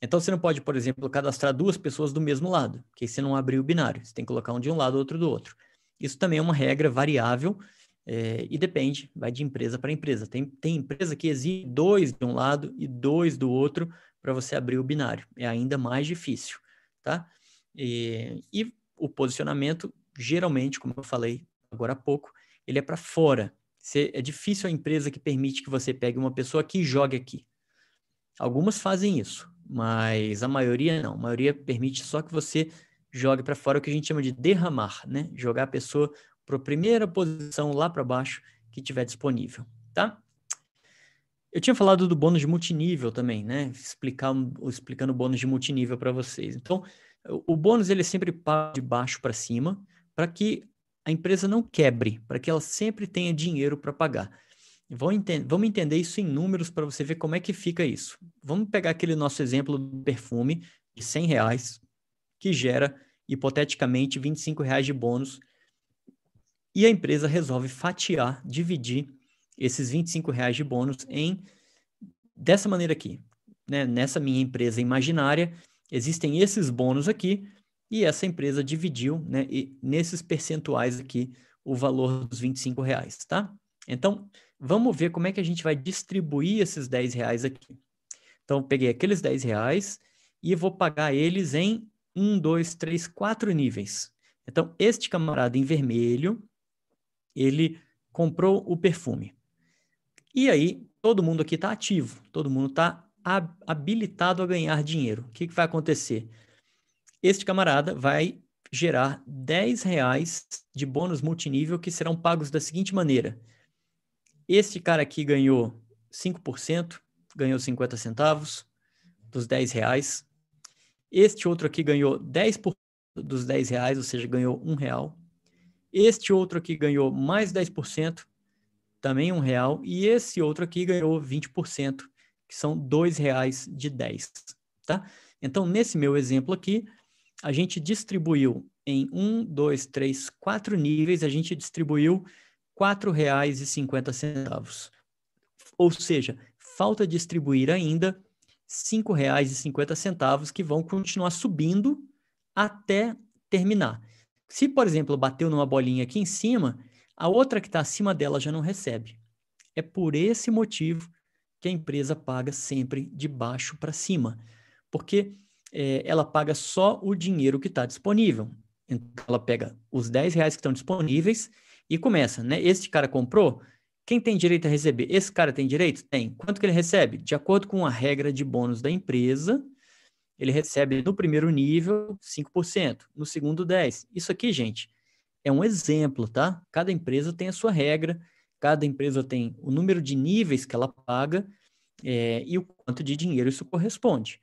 A: Então, você não pode, por exemplo, cadastrar duas pessoas do mesmo lado, porque você não abriu o binário. Você tem que colocar um de um lado, outro do outro. Isso também é uma regra variável é, e depende, vai de empresa para empresa. Tem, tem empresa que exige dois de um lado e dois do outro para você abrir o binário. É ainda mais difícil, tá? E, e o posicionamento, geralmente, como eu falei agora há pouco, ele é para fora é difícil a empresa que permite que você pegue uma pessoa que jogue aqui. Algumas fazem isso, mas a maioria não. A maioria permite só que você jogue para fora o que a gente chama de derramar, né? Jogar a pessoa para a primeira posição lá para baixo que tiver disponível, tá? Eu tinha falado do bônus de multinível também, né? Explicar, explicando o bônus de multinível para vocês. Então, o bônus ele é sempre de baixo para cima, para que a empresa não quebre, para que ela sempre tenha dinheiro para pagar. Vamos entender, vamos entender isso em números para você ver como é que fica isso. Vamos pegar aquele nosso exemplo do perfume de 100 reais, que gera, hipoteticamente, 25 reais de bônus, e a empresa resolve fatiar, dividir esses 25 reais de bônus em dessa maneira aqui. Né? Nessa minha empresa imaginária, existem esses bônus aqui, e essa empresa dividiu, né, nesses percentuais aqui, o valor dos 25 reais, tá? Então, vamos ver como é que a gente vai distribuir esses 10 reais aqui. Então, peguei aqueles 10 reais e vou pagar eles em 1, 2, 3, 4 níveis. Então, este camarada em vermelho, ele comprou o perfume. E aí, todo mundo aqui está ativo, todo mundo está habilitado a ganhar dinheiro. O que, que vai acontecer? Este camarada vai gerar 10 reais de bônus multinível que serão pagos da seguinte maneira. Este cara aqui ganhou 5%, ganhou 50 centavos dos 10 reais. Este outro aqui ganhou 10% dos 10 reais, ou seja, ganhou um real. Este outro aqui ganhou mais 10%, também um real. E esse outro aqui ganhou 20%, que são dois reais de 10, tá? Então, nesse meu exemplo aqui, a gente distribuiu em um, dois, três, quatro níveis, a gente distribuiu R$ 4,50. Ou seja, falta distribuir ainda R$ 5,50 que vão continuar subindo até terminar. Se, por exemplo, bateu numa bolinha aqui em cima, a outra que está acima dela já não recebe. É por esse motivo que a empresa paga sempre de baixo para cima, porque é, ela paga só o dinheiro que está disponível. Então, ela pega os 10 reais que estão disponíveis e começa, né? Este cara comprou, quem tem direito a receber? Esse cara tem direito? Tem. Quanto que ele recebe? De acordo com a regra de bônus da empresa, ele recebe no primeiro nível 5%, no segundo 10%. Isso aqui, gente, é um exemplo, tá? Cada empresa tem a sua regra, cada empresa tem o número de níveis que ela paga é, e o quanto de dinheiro isso corresponde.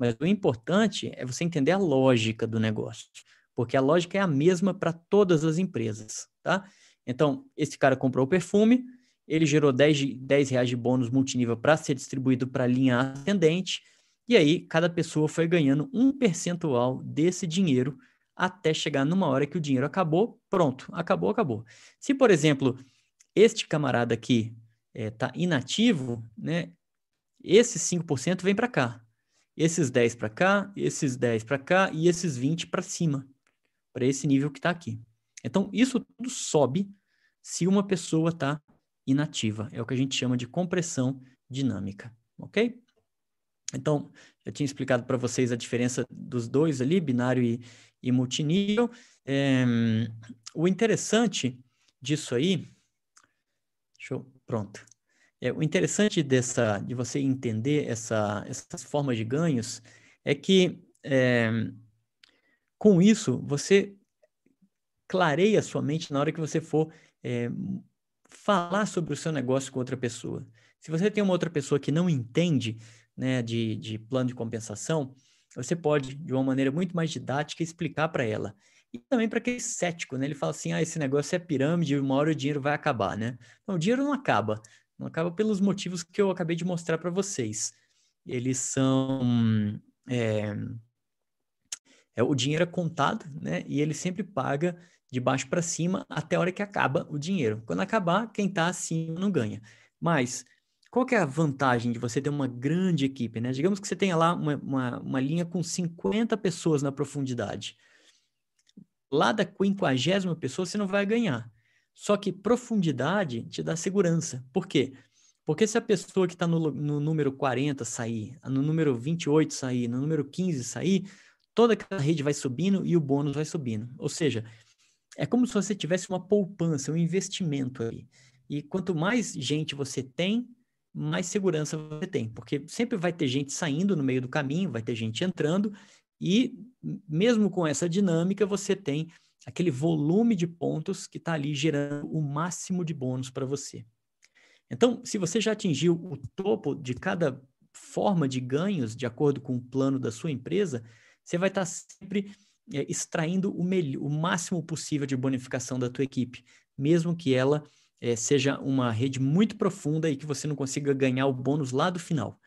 A: Mas o importante é você entender a lógica do negócio, porque a lógica é a mesma para todas as empresas, tá? Então, esse cara comprou o perfume, ele gerou 10, 10 reais de bônus multinível para ser distribuído para a linha ascendente, e aí, cada pessoa foi ganhando um percentual desse dinheiro até chegar numa hora que o dinheiro acabou, pronto, acabou, acabou. Se, por exemplo, este camarada aqui está eh, é, inativo, né, esses 5% vem para cá, esses 10 para cá, esses 10 para cá e esses 20 para cima, para esse nível que está aqui. Então, isso tudo sobe se uma pessoa está inativa. É o que a gente chama de compressão dinâmica, ok? Então, eu tinha explicado para vocês a diferença dos dois ali, binário e, e multinível. É, o interessante disso aí, eu, pronto. É, o interessante dessa, de você entender essa, essas formas de ganhos é que é, com isso você clareia a sua mente na hora que você for é, falar sobre o seu negócio com outra pessoa. Se você tem uma outra pessoa que não entende, né, de, de plano de compensação, você pode, de uma maneira muito mais didática, explicar para ela. E também para aquele cético, né? Ele fala assim, ah, esse negócio é pirâmide, uma hora o dinheiro vai acabar, né? Não, o dinheiro não acaba. Não acaba pelos motivos que eu acabei de mostrar para vocês. Eles são... É, é, o dinheiro é contado, né? E ele sempre paga de baixo para cima até a hora que acaba o dinheiro. Quando acabar, quem está acima não ganha. Mas qual que é a vantagem de você ter uma grande equipe, né? Digamos que você tenha lá uma, uma, uma linha com 50 pessoas na profundidade. Lá da quinquagésima pessoa você não vai ganhar. Só que profundidade te dá segurança. Por quê? Porque se a pessoa que está no, no, número 40 sair, no número 28 sair, no número 15 sair, toda aquela rede vai subindo e o bônus vai subindo. Ou seja, é como se você tivesse uma poupança, um investimento aí. E quanto mais gente você tem, mais segurança você tem, porque sempre vai ter gente saindo no meio do caminho, vai ter gente entrando, e mesmo com essa dinâmica, você tem aquele volume de pontos que está ali gerando o máximo de bônus para você. Então, se você já atingiu o topo de cada forma de ganhos, de acordo com o plano da sua empresa, você vai estar tá sempre é, extraindo o, melhor, o máximo possível de bonificação da tua equipe, mesmo que ela é, seja uma rede muito profunda e que você não consiga ganhar o bônus lá do final.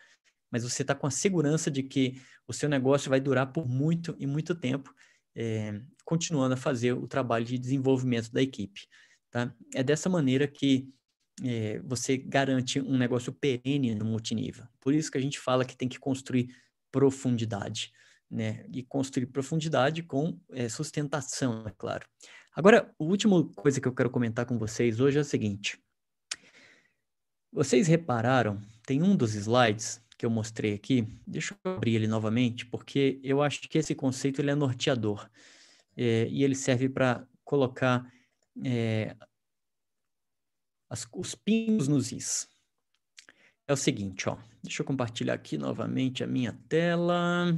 A: Mas você está com a segurança de que o seu negócio vai durar por muito e muito tempo, é, continuando a fazer o trabalho de desenvolvimento da equipe. Tá? É dessa maneira que é, você garante um negócio perene no multinível. Por isso que a gente fala que tem que construir profundidade. Né? E construir profundidade com é, sustentação, é claro. Agora, a última coisa que eu quero comentar com vocês hoje é o seguinte. Vocês repararam, tem um dos slides que eu mostrei aqui, deixa eu abrir ele novamente, porque eu acho que esse conceito ele é norteador. é, e ele serve para colocar é, as, os pingos nos is. É o seguinte, ó. Deixa eu compartilhar aqui novamente a minha tela.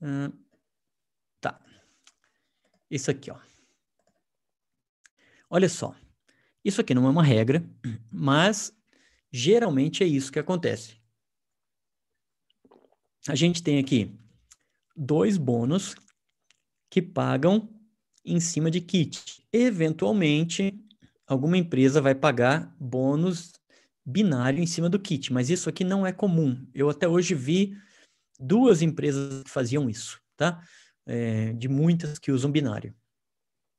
A: Uh, tá. Isso aqui, ó. Olha só. Isso aqui não é uma regra, mas geralmente é isso que acontece. A gente tem aqui dois bônus que pagam em cima de kit. Eventualmente, alguma empresa vai pagar bônus binário em cima do kit, mas isso aqui não é comum. Eu até hoje vi duas empresas que faziam isso, tá? É, de muitas que usam binário.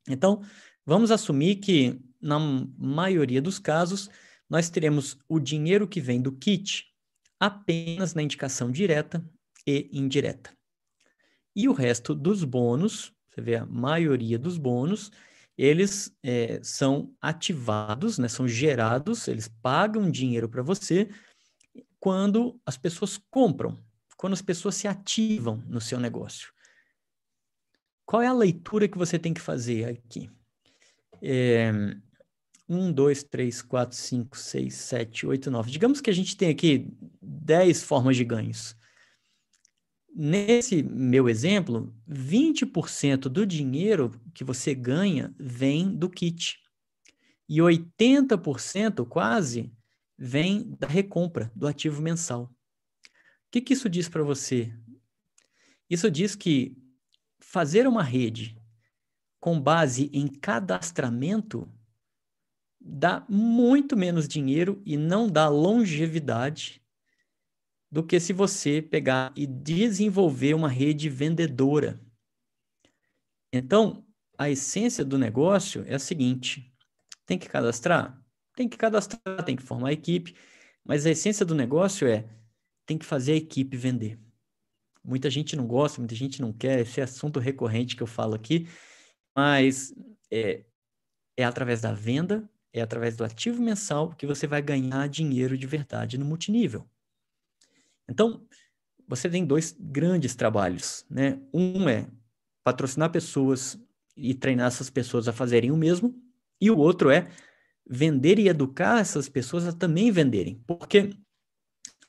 A: Então, vamos assumir que, na maioria dos casos, nós teremos o dinheiro que vem do kit apenas na indicação direta e indireta. E o resto dos bônus, você vê a maioria dos bônus, eles é, são ativados, né, são gerados, eles pagam dinheiro para você quando as pessoas compram, quando as pessoas se ativam no seu negócio. Qual é a leitura que você tem que fazer aqui? É, um, dois, três, quatro, cinco, seis, sete, oito, nove. Digamos que a gente tem aqui dez formas de ganhos. Nesse meu exemplo, 20% do dinheiro que você ganha vem do kit. E 80% quase vem da recompra do ativo mensal. O que, que isso diz para você? Isso diz que fazer uma rede com base em cadastramento dá muito menos dinheiro e não dá longevidade do que se você pegar e desenvolver uma rede vendedora. Então, a essência do negócio é a seguinte: tem que cadastrar? Tem que cadastrar, tem que formar a equipe, mas a essência do negócio é tem que fazer a equipe vender. Muita gente não gosta, muita gente não quer, esse é assunto recorrente que eu falo aqui, mas é, é através da venda, é através do ativo mensal que você vai ganhar dinheiro de verdade no multinível. Então, você tem dois grandes trabalhos, né? Um é patrocinar pessoas e treinar essas pessoas a fazerem o mesmo, e o outro é vender e educar essas pessoas a também venderem, porque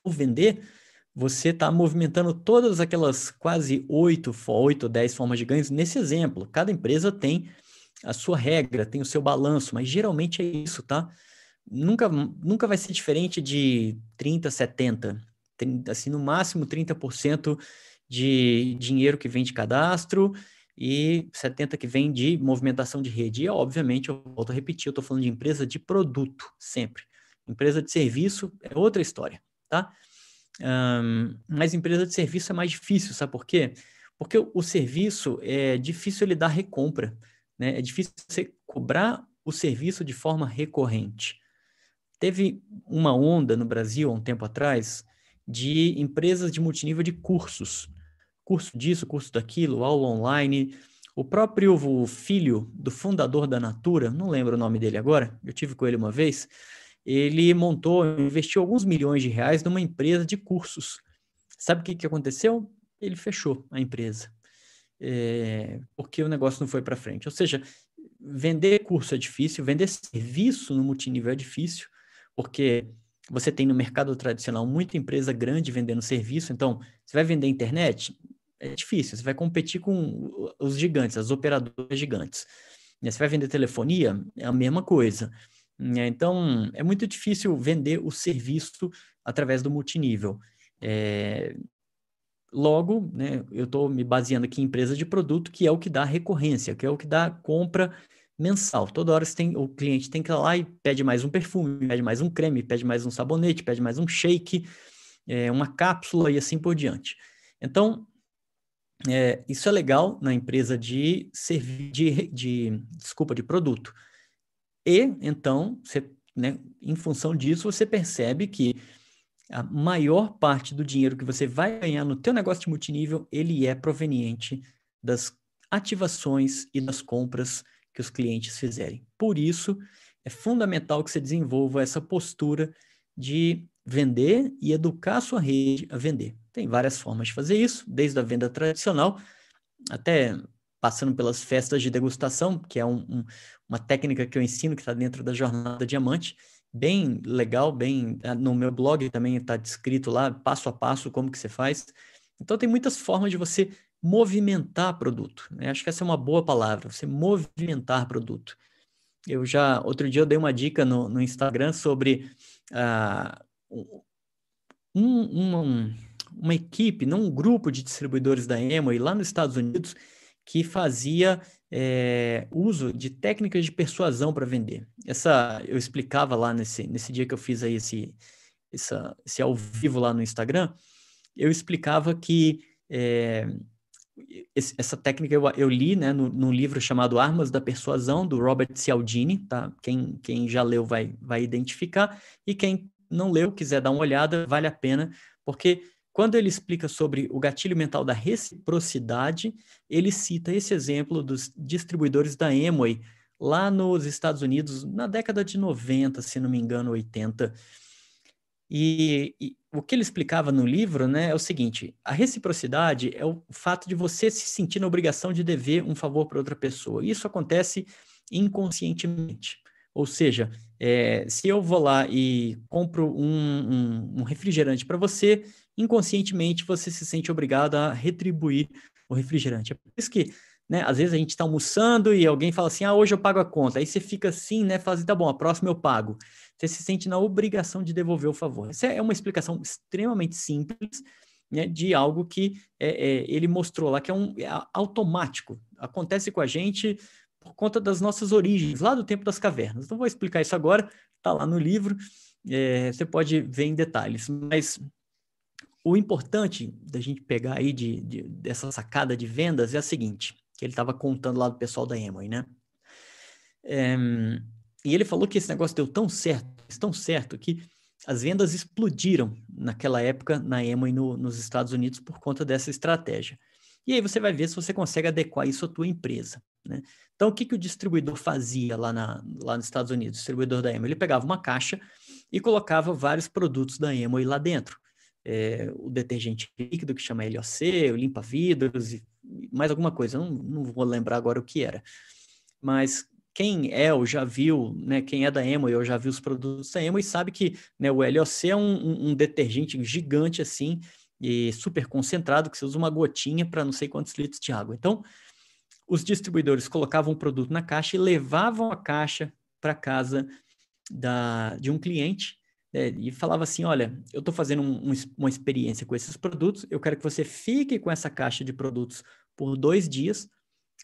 A: o vender você está movimentando todas aquelas quase oito, oito, dez formas de ganhos nesse exemplo. Cada empresa tem a sua regra, tem o seu balanço, mas geralmente é isso, tá? Nunca, nunca vai ser diferente de 30, 70 assim, no máximo 30% de dinheiro que vem de cadastro e 70% que vem de movimentação de rede. E, obviamente, eu volto a repetir, eu estou falando de empresa de produto, sempre. Empresa de serviço é outra história, tá? Um, mas empresa de serviço é mais difícil, sabe por quê? Porque o, o serviço é difícil ele dar recompra, né? É difícil você cobrar o serviço de forma recorrente. Teve uma onda no Brasil há um tempo atrás de empresas de multinível de cursos. Curso disso, curso daquilo, aula online. O próprio filho do fundador da Natura, não lembro o nome dele agora, eu tive com ele uma vez, ele montou, investiu alguns milhões de reais numa empresa de cursos. Sabe o que, que aconteceu? Ele fechou a empresa, é, porque o negócio não foi para frente. Ou seja, vender curso é difícil, vender serviço no multinível é difícil, porque você tem no mercado tradicional muita empresa grande vendendo serviço, então você vai vender internet, é difícil, você vai competir com os gigantes, as operadoras gigantes. Você vai vender telefonia, é a mesma coisa. Então, é muito difícil vender o serviço através do multinível. É... Logo, né, eu estou me baseando aqui em empresa de produto, que é o que dá recorrência, que é o que dá compra mensal. Toda hora tem, o cliente tem que ir lá e pede mais um perfume, pede mais um creme, pede mais um sabonete, pede mais um shake, é, uma cápsula e assim por diante. Então, é, isso é legal na empresa de servir, de, de, desculpa, de produto. E, então, você, né, em função disso, você percebe que a maior parte do dinheiro que você vai ganhar no teu negócio de multinível, ele é proveniente das ativações e das compras que os clientes fizerem. Por isso, é fundamental que você desenvolva essa postura de vender e educar a sua rede a vender. Tem várias formas de fazer isso, desde a venda tradicional até passando pelas festas de degustação, que é um, um, uma técnica que eu ensino que está dentro da jornada diamante, bem legal, bem ah, no meu blog também está descrito lá passo a passo como que você faz. Então tem muitas formas de você movimentar produto. Né? Acho que essa é uma boa palavra, você movimentar produto. Eu já outro dia eu dei uma dica no, no Instagram sobre uh, um, um, uma equipe, não um grupo de distribuidores da Amway lá nos Estados Unidos que fazia é, uso de técnicas de persuasão para vender. Essa eu explicava lá nesse, nesse dia que eu fiz aí esse, essa, esse ao vivo lá no Instagram, eu explicava que é, essa técnica eu, eu li né, no, num livro chamado Armas da Persuasão, do Robert Cialdini, tá? Quem, quem já leu vai, vai identificar, e quem não leu, quiser dar uma olhada, vale a pena, porque quando ele explica sobre o gatilho mental da reciprocidade, ele cita esse exemplo dos distribuidores da Amway lá nos Estados Unidos na década de 90, se não me engano, 80. E, e, o que ele explicava no livro né, é o seguinte: a reciprocidade é o fato de você se sentir na obrigação de dever um favor para outra pessoa. Isso acontece inconscientemente. Ou seja, é, se eu vou lá e compro um, um, um refrigerante para você, inconscientemente você se sente obrigado a retribuir o refrigerante. É por isso que, né, às vezes a gente está almoçando e alguém fala assim, ah, hoje eu pago a conta. Aí você fica assim, né, fala assim, tá bom, a próxima eu pago. Você se sente na obrigação de devolver o favor. Essa é uma explicação extremamente simples, né, de algo que é, é, ele mostrou lá, que é um é automático. Acontece com a gente por conta das nossas origens, lá do tempo das cavernas. Não vou explicar isso agora, está lá no livro, é, você pode ver em detalhes. Mas o importante da gente pegar aí de, de dessa sacada de vendas é a seguinte, que ele estava contando lá do pessoal da Amway, né? E ele falou que esse negócio deu tão certo, tão certo, que as vendas explodiram naquela época na Amway no, nos Estados Unidos por conta dessa estratégia. E aí você vai ver se você consegue adequar isso à tua empresa. Né? Então, o que, que o distribuidor fazia lá, na, lá nos Estados Unidos, o distribuidor da Amway? Ele pegava uma caixa e colocava vários produtos da Amway lá dentro é, o detergente líquido que chama LOC, o limpa-vidros e mais alguma coisa, não, não vou lembrar agora o que era. Mas quem é ou já viu, né, quem é da Amway ou já viu os produtos da Amway sabe que né, o LOC é um, um, detergente gigante assim e super concentrado que você usa uma gotinha para não sei quantos litros de água. Então, os distribuidores colocavam o produto na caixa e levavam a caixa para casa da, de um cliente é, e falava assim: olha, eu estou fazendo um, um, uma experiência com esses produtos, eu quero que você fique com essa caixa de produtos por dois dias,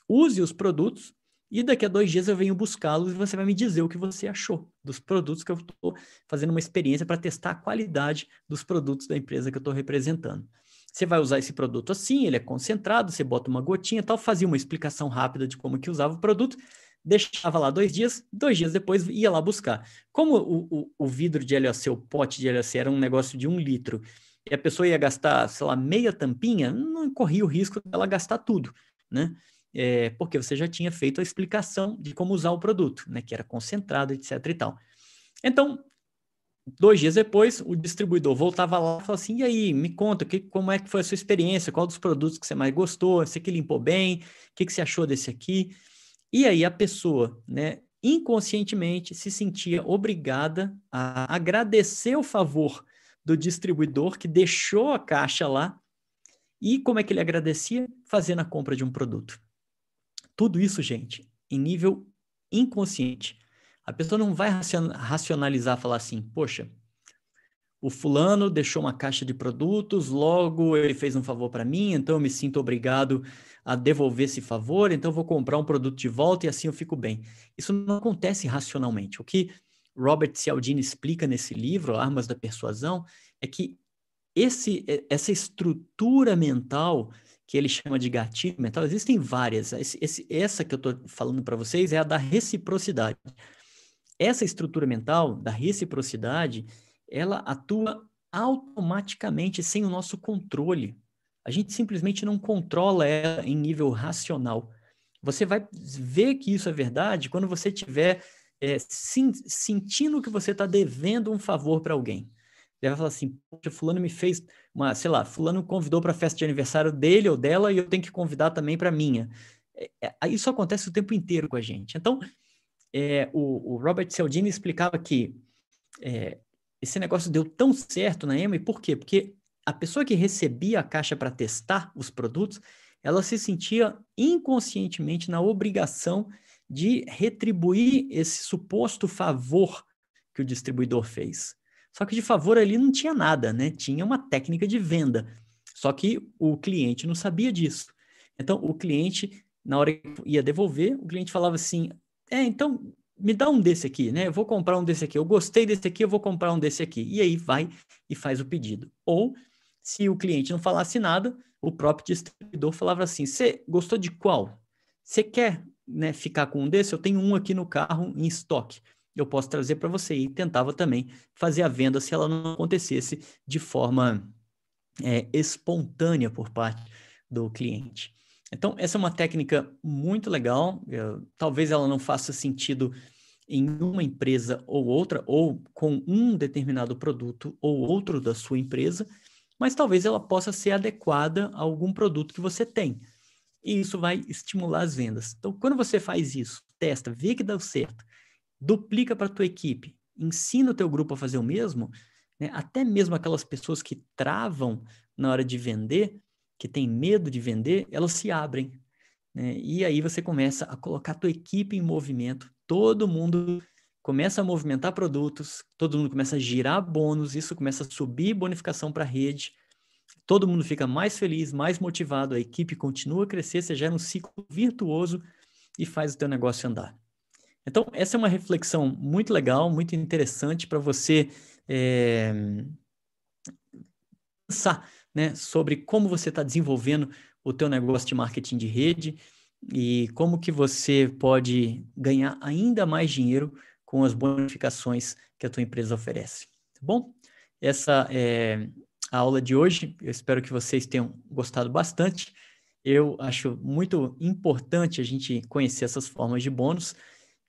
A: use os produtos, e daqui a dois dias eu venho buscá-los e você vai me dizer o que você achou dos produtos que eu estou fazendo uma experiência para testar a qualidade dos produtos da empresa que eu estou representando. Você vai usar esse produto assim, ele é concentrado, você bota uma gotinha tal, fazia uma explicação rápida de como que usava o produto, deixava lá dois dias, dois dias depois ia lá buscar. Como o, o, o vidro de LOC, o pote de LOC era um negócio de um litro, e a pessoa ia gastar, sei lá, meia tampinha, não corria o risco dela gastar tudo, né? É, porque você já tinha feito a explicação de como usar o produto, né? Que era concentrado, etc e tal. Então, dois dias depois, o distribuidor voltava lá e falou assim, e aí, me conta, que, como é que foi a sua experiência, qual dos produtos que você mais gostou, você que limpou bem, o que, que você achou desse aqui? E aí a pessoa, né, inconscientemente se sentia obrigada a agradecer o favor do distribuidor que deixou a caixa lá. E como é que ele agradecia? Fazendo a compra de um produto. Tudo isso, gente, em nível inconsciente. A pessoa não vai racionalizar, falar assim, poxa, o fulano deixou uma caixa de produtos, logo ele fez um favor para mim, então eu me sinto obrigado a devolver esse favor, então eu vou comprar um produto de volta e assim eu fico bem. Isso não acontece racionalmente. O que Robert Cialdini explica nesse livro, Armas da Persuasão, é que esse, essa estrutura mental que ele chama de gatilho mental, existem várias. Esse, esse, essa que eu estou falando para vocês é a da reciprocidade. Essa estrutura mental da reciprocidade ela atua automaticamente sem o nosso controle. A gente simplesmente não controla ela em nível racional. Você vai ver que isso é verdade quando você estiver é, sentindo que você está devendo um favor para alguém. Ele vai falar assim: Poxa, fulano me fez uma, sei lá, fulano convidou para a festa de aniversário dele ou dela e eu tenho que convidar também para minha. é, é, isso acontece o tempo inteiro com a gente. Então, é, o, o, Robert Cialdini explicava que é, esse negócio deu tão certo na Ema, por quê? Porque a pessoa que recebia a caixa para testar os produtos, ela se sentia inconscientemente na obrigação de retribuir esse suposto favor que o distribuidor fez. Só que de favor ali não tinha nada, né? Tinha uma técnica de venda. Só que o cliente não sabia disso. Então, o cliente, na hora que ia devolver, o cliente falava assim: É, então me dá um desse aqui, né? Eu vou comprar um desse aqui. Eu gostei desse aqui, eu vou comprar um desse aqui. E aí vai e faz o pedido. Ou, se o cliente não falasse nada, o próprio distribuidor falava assim: Você gostou de qual? Você quer né, ficar com um desse? Eu tenho um aqui no carro em estoque. Eu posso trazer para você. E tentava também fazer a venda se ela não acontecesse de forma é, espontânea por parte do cliente. Então, essa é uma técnica muito legal. Eu, talvez ela não faça sentido em uma empresa ou outra, ou com um determinado produto ou outro da sua empresa, mas talvez ela possa ser adequada a algum produto que você tem. E isso vai estimular as vendas. Então, quando você faz isso, testa, vê que dá certo, duplica para a tua equipe, ensina o teu grupo a fazer o mesmo, né? até mesmo aquelas pessoas que travam na hora de vender, que têm medo de vender, elas se abrem. Né? E aí você começa a colocar a tua equipe em movimento, todo mundo começa a movimentar produtos, todo mundo começa a girar bônus, isso começa a subir bonificação para a rede, todo mundo fica mais feliz, mais motivado, a equipe continua a crescer, você gera um ciclo virtuoso e faz o teu negócio andar. Então, essa é uma reflexão muito legal, muito interessante para você é, pensar né, sobre como você está desenvolvendo o teu negócio de marketing de rede e como que você pode ganhar ainda mais dinheiro com as bonificações que a tua empresa oferece. Tá bom? Essa é a aula de hoje. Eu espero que vocês tenham gostado bastante. Eu acho muito importante a gente conhecer essas formas de bônus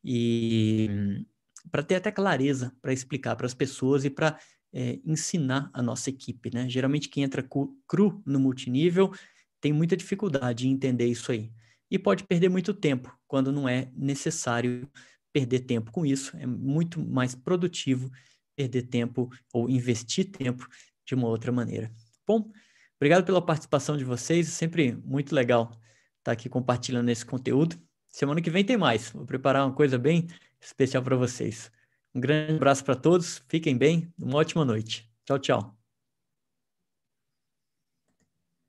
A: e para ter até clareza para explicar para as pessoas e para é, ensinar a nossa equipe, né? Geralmente quem entra cru no multinível tem muita dificuldade em entender isso aí e pode perder muito tempo quando não é necessário perder tempo com isso. É muito mais produtivo perder tempo ou investir tempo de uma outra maneira. Bom, obrigado pela participação de vocês. Sempre muito legal estar aqui compartilhando esse conteúdo. Semana que vem tem mais. Vou preparar uma coisa bem especial para vocês. Um grande abraço para todos, fiquem bem, uma ótima noite. Tchau, tchau.